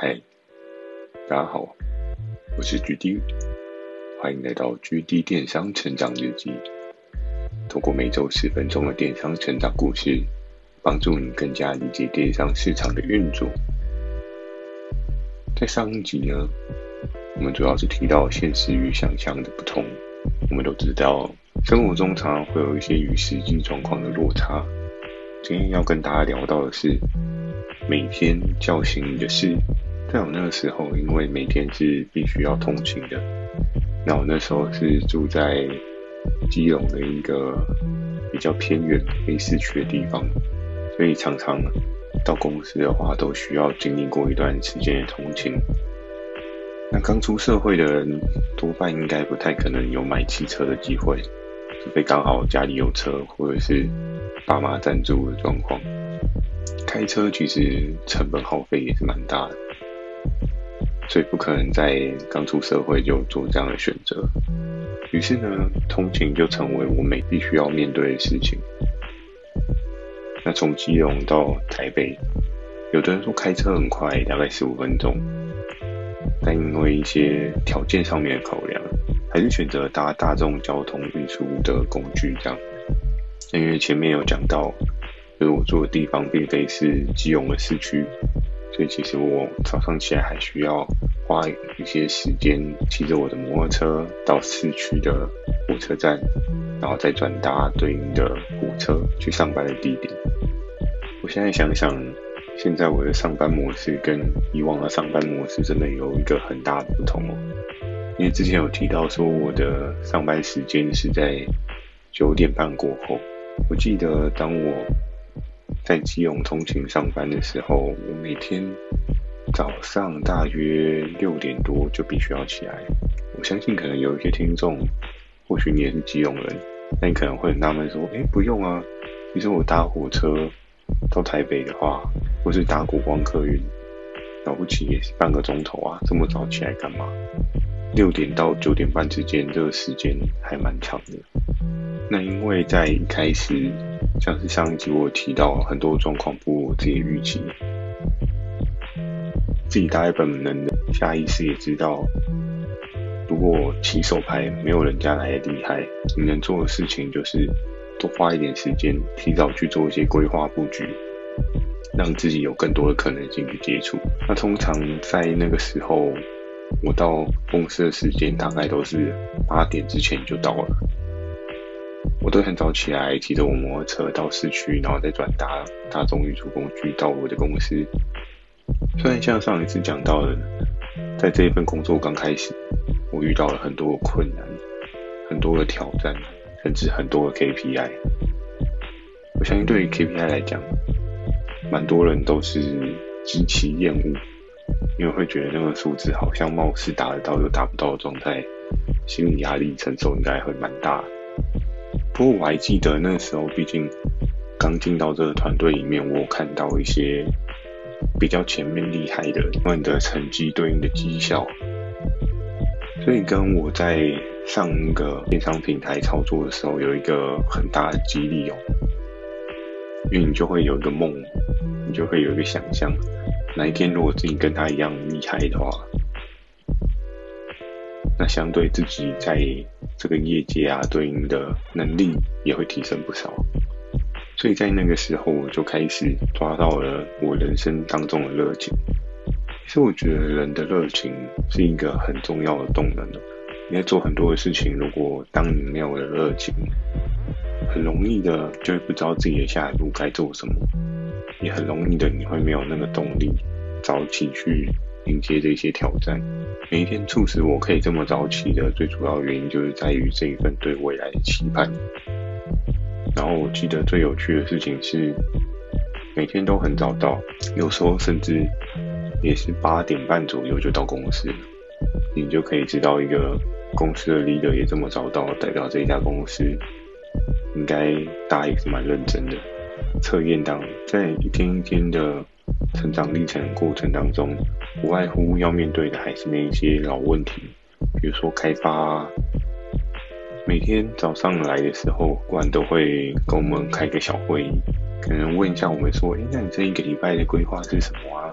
嗨，大家好，我是 GD，欢迎来到 GD 电商成长日记。透过每周十分钟的电商成长故事，帮助你更加理解电商市场的运作。在上一集呢，我们主要是提到现实与想象的不同。我们都知道，生活中常常会有一些与实际状况的落差。今天要跟大家聊到的是，每天叫醒你的事。在我那个时候，因为每天是必须要通勤的，那我那时候是住在基隆的一个比较偏远、非市区的地方，所以常常到公司的话，都需要经历过一段时间的通勤。那刚出社会的人，多半应该不太可能有买汽车的机会，除非刚好家里有车，或者是爸妈赞助的状况。开车其实成本耗费也是蛮大的。所以不可能在刚出社会就做这样的选择，于是呢，通勤就成为我每必须要面对的事情。那从基隆到台北，有的人说开车很快，大概十五分钟，但因为一些条件上面的考量，还是选择搭大众交通运输的工具这样。因为前面有讲到，就是我住的地方并非是基隆的市区。所以其实我早上起来还需要花一些时间骑着我的摩托车到市区的火车站，然后再转搭对应的火车去上班的地点。我现在想想，现在我的上班模式跟以往的上班模式真的有一个很大的不同哦。因为之前有提到说我的上班时间是在九点半过后，我记得当我。在基隆通勤上班的时候，我每天早上大约六点多就必须要起来。我相信可能有一些听众，或许你也是基隆人，那你可能会很纳闷说：“诶，不用啊，其实我搭火车到台北的话，或是搭国光客运，了不起也是半个钟头啊，这么早起来干嘛？六点到九点半之间，这个时间还蛮长的。那因为在一开始。像是上一集我提到很多状况不如我自己预期，自己大概本能的下意识也知道，如果起手牌没有人家来的厉害，你能做的事情就是多花一点时间，提早去做一些规划布局，让自己有更多的可能性去接触。那通常在那个时候，我到公司的时间大概都是八点之前就到了。我都很早起来，骑着我摩托车到市区，然后再转搭大众运输工具到我的公司。虽然像上一次讲到的，在这一份工作刚开始，我遇到了很多的困难，很多的挑战，甚至很多的 KPI。我相信对于 KPI 来讲，蛮多人都是极其厌恶，因为会觉得那个数字好像貌似达得到又达不到的状态，心理压力承受应该会蛮大的。不过我还记得那时候，毕竟刚进到这个团队里面，我看到一些比较前面厉害的，他们的成绩对应的绩效，所以跟我在上一个电商平台操作的时候有一个很大的激励哦，因为你就会有一个梦，你就会有一个想象，哪一天如果自己跟他一样厉害的话。那相对自己在这个业界啊，对应的能力也会提升不少。所以在那个时候，我就开始抓到了我人生当中的热情。其实我觉得人的热情是一个很重要的动能的。你在做很多的事情，如果当你没有了热情，很容易的就会不知道自己的下一步该做什么，也很容易的你会没有那个动力早起去迎接这些挑战。每一天促使我可以这么早起的最主要原因，就是在于这一份对未来的期盼。然后我记得最有趣的事情是，每天都很早到，有时候甚至也是八点半左右就到公司。你就可以知道，一个公司的 leader 也这么早到，代表这一家公司应该大家也是蛮认真的。测验当在一天一天的。成长历程过程当中，无外乎要面对的还是那一些老问题，比如说开发啊。每天早上来的时候，顾问都会跟我们开个小会议，可能问一下我们说：“诶，那你这一个礼拜的规划是什么啊？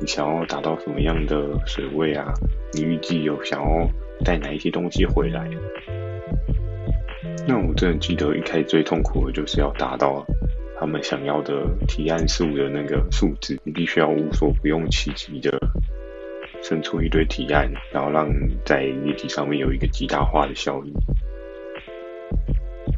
你想要达到什么样的水位啊？你预计有想要带哪一些东西回来？那我真的记得一开始最痛苦的就是要达到他们想要的提案数的那个数字，你必须要无所不用其极的生出一堆提案，然后让在业绩上面有一个极大化的效益。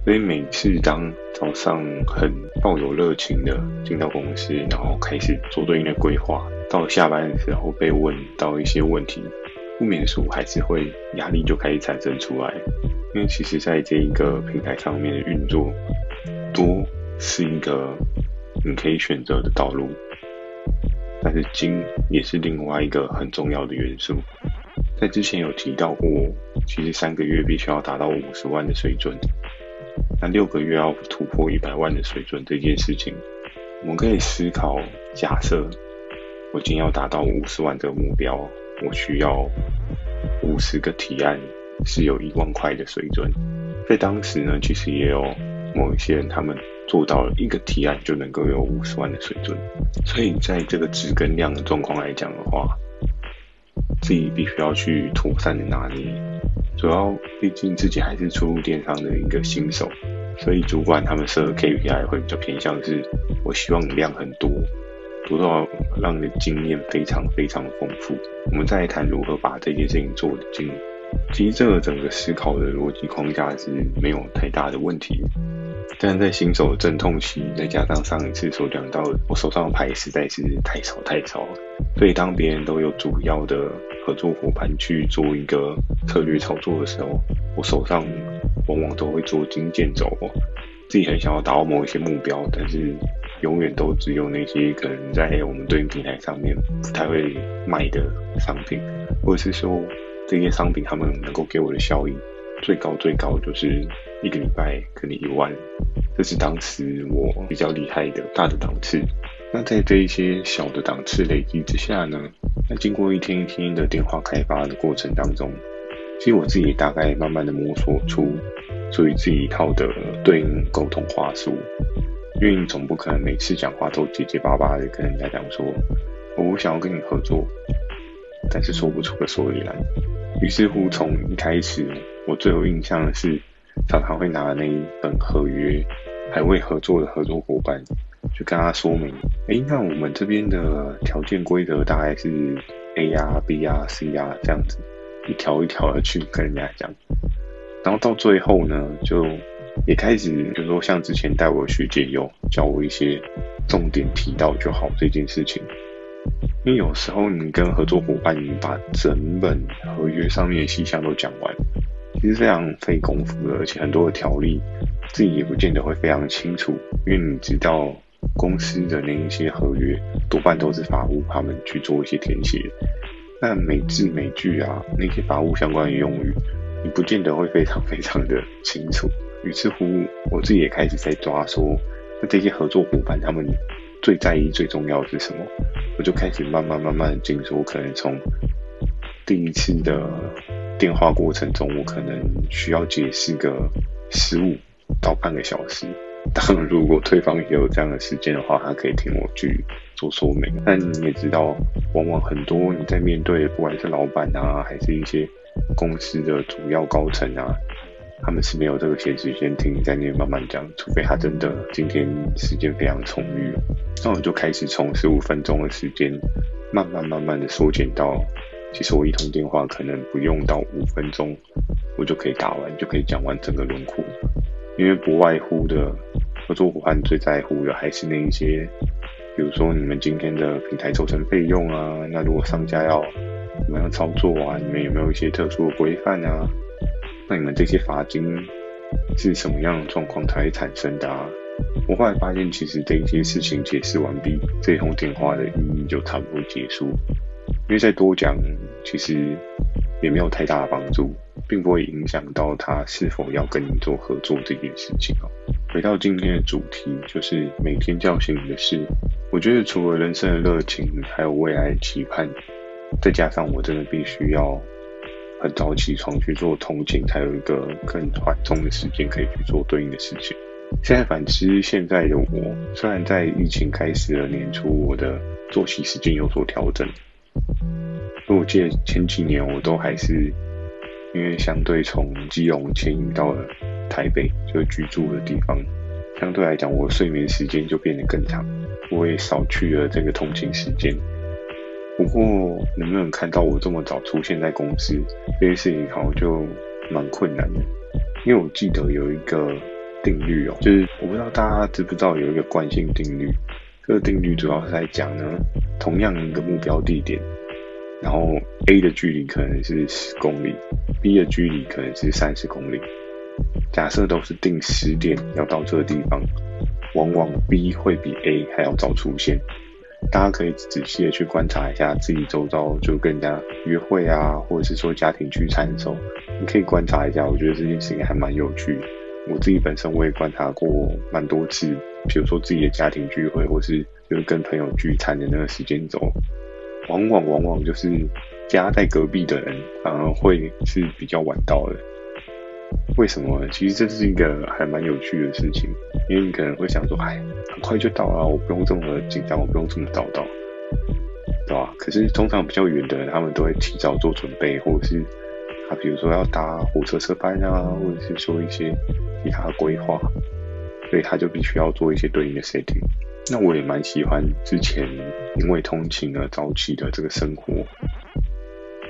所以每次当早上很抱有热情的进到公司，然后开始做对应的规划，到下班的时候被问到一些问题，不免俗还是会压力就开始产生出来。因为其实在这一个平台上面的运作，多是一个你可以选择的道路，但是金也是另外一个很重要的元素。在之前有提到过，其实三个月必须要达到五十万的水准。那六个月要突破一百万的水准这件事情，我们可以思考：假设我今要达到五十万这个目标，我需要五十个提案，是有一万块的水准。在当时呢，其实也有某一些人，他们做到了一个提案就能够有五十万的水准。所以，在这个质跟量的状况来讲的话，自己必须要去妥善的拿捏。主要，毕竟自己还是初入电商的一个新手，所以主管他们设 KPI 会比较偏向是，我希望你量很多，多到让你的经验非常非常丰富。我们再来谈如何把这件事情做得精。其实这个整个思考的逻辑框架是没有太大的问题。但在新手的阵痛期，再加上上一次所讲到，我手上的牌实在是太少太少了，所以当别人都有主要的合作伙伴去做一个策略操作的时候，我手上往往都会捉襟见肘。自己很想要达到某一些目标，但是永远都只有那些可能在我们对应平台上面不太会卖的商品，或者是说这些商品他们能够给我的效益。最高最高就是一个礼拜可能一万，这是当时我比较厉害的大的档次。那在这一些小的档次累积之下呢，那经过一天一天的电话开发的过程当中，其实我自己大概慢慢的摸索出属于自己一套的对应沟通话术。因为你总不可能每次讲话都结结巴巴的跟人家讲说，我想要跟你合作，但是说不出个所以然。于是乎，从一开始。我最有印象的是，常常会拿那一本合约，还未合作的合作伙伴，去跟他说明，哎，那我们这边的条件规则大概是 A 呀、B 呀、C 呀这样子，一条一条的去跟人家讲。然后到最后呢，就也开始，比如说像之前带我的学姐有教我一些重点提到就好这件事情。因为有时候你跟合作伙伴，你把整本合约上面的细项都讲完。其实非常费功夫的，而且很多的条例自己也不见得会非常清楚，因为你知道公司的那一些合约多半都是法务他们去做一些填写，那每字每句啊那些法务相关的用语，你不见得会非常非常的清楚。于是乎，我自己也开始在抓说，那这些合作伙伴他们最在意、最重要是什么？我就开始慢慢慢慢的进入，可能从第一次的。电话过程中，我可能需要解释个十五到半个小时。当然，如果对方也有这样的时间的话，他可以听我去做说明。但你也知道，往往很多你在面对，不管是老板啊，还是一些公司的主要高层啊，他们是没有这个闲时间听你在那边慢慢讲，除非他真的今天时间非常充裕。那我就开始从十五分钟的时间，慢慢慢慢的缩减到。其实我一通电话可能不用到五分钟，我就可以打完，就可以讲完整个轮廓。因为不外乎的合作伙伴最在乎的还是那一些，比如说你们今天的平台抽成费用啊，那如果商家要怎么样操作啊，你们有没有一些特殊的规范啊？那你们这些罚金是什么样的状况才会产生的啊？我后来发现，其实这一些事情解释完毕，这通电话的意义就差不多结束。因为再多讲，其实也没有太大的帮助，并不会影响到他是否要跟你做合作这件事情哦。回到今天的主题，就是每天叫醒你的事。我觉得除了人生的热情，还有未来的期盼，再加上我真的必须要很早起床去做通勤，才有一个更缓冲的时间可以去做对应的事情。现在反思现在的我，虽然在疫情开始的年初，我的作息时间有所调整。我记得前几年我都还是因为相对从基隆迁移到了台北，就居住的地方，相对来讲我睡眠时间就变得更长，我也少去了这个通勤时间。不过能不能看到我这么早出现在公司，这件事情好像就蛮困难的。因为我记得有一个定律哦，就是我不知道大家知不知道有一个惯性定律。这个定律主要是在讲呢，同样一个目标地点，然后 A 的距离可能是十公里，B 的距离可能是三十公里。假设都是定十点要到这个地方，往往 B 会比 A 还要早出现。大家可以仔细的去观察一下自己周遭，就跟人家约会啊，或者是说家庭聚餐的时候，你可以观察一下。我觉得这件事情还蛮有趣的。我自己本身我也观察过蛮多次，比如说自己的家庭聚会，或是就是跟朋友聚餐的那个时间轴，往往往往就是家在隔壁的人反而会是比较晚到的。为什么呢？其实这是一个还蛮有趣的事情，因为你可能会想说，哎，很快就到了，我不用这么紧张，我不用这么早到，对吧？可是通常比较远的人，他们都会提早做准备，或者是他比如说要搭火车车班啊，或者是说一些。其他规划，所以他就必须要做一些对应的 setting。那我也蛮喜欢之前因为通勤而早起的这个生活，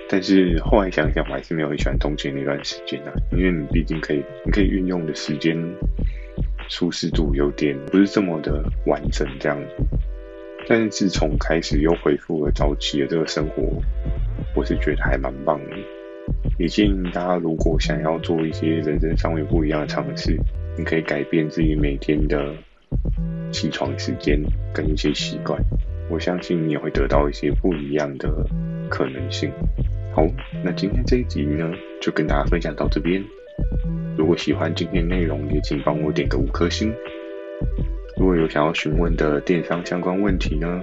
但是后来想想，我还是没有很喜欢通勤那段时间啊，因为你毕竟可以，你可以运用的时间舒适度有点不是这么的完整这样。但是自从开始又恢复了早起的这个生活，我是觉得还蛮棒的。也建议大家，如果想要做一些人生上面不一样的尝试，你可以改变自己每天的起床时间跟一些习惯。我相信你也会得到一些不一样的可能性。好，那今天这一集呢，就跟大家分享到这边。如果喜欢今天内容，也请帮我点个五颗星。如果有想要询问的电商相关问题呢，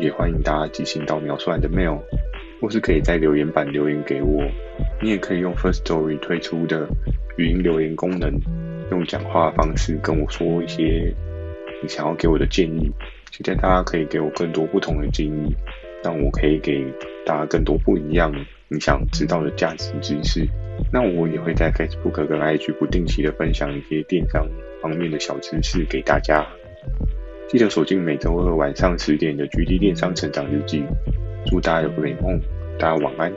也欢迎大家寄信到描述栏的 mail。或是可以在留言板留言给我，你也可以用 Firstory 推出的语音留言功能，用讲话的方式跟我说一些你想要给我的建议。期待大家可以给我更多不同的建议，让我可以给大家更多不一样你想知道的价值知识。那我也会在 Facebook 跟 IG 不定期的分享一些电商方面的小知识给大家。记得锁定每周二晚上十点的 GD 电商成长日记。祝大家有个美梦，大家晚安。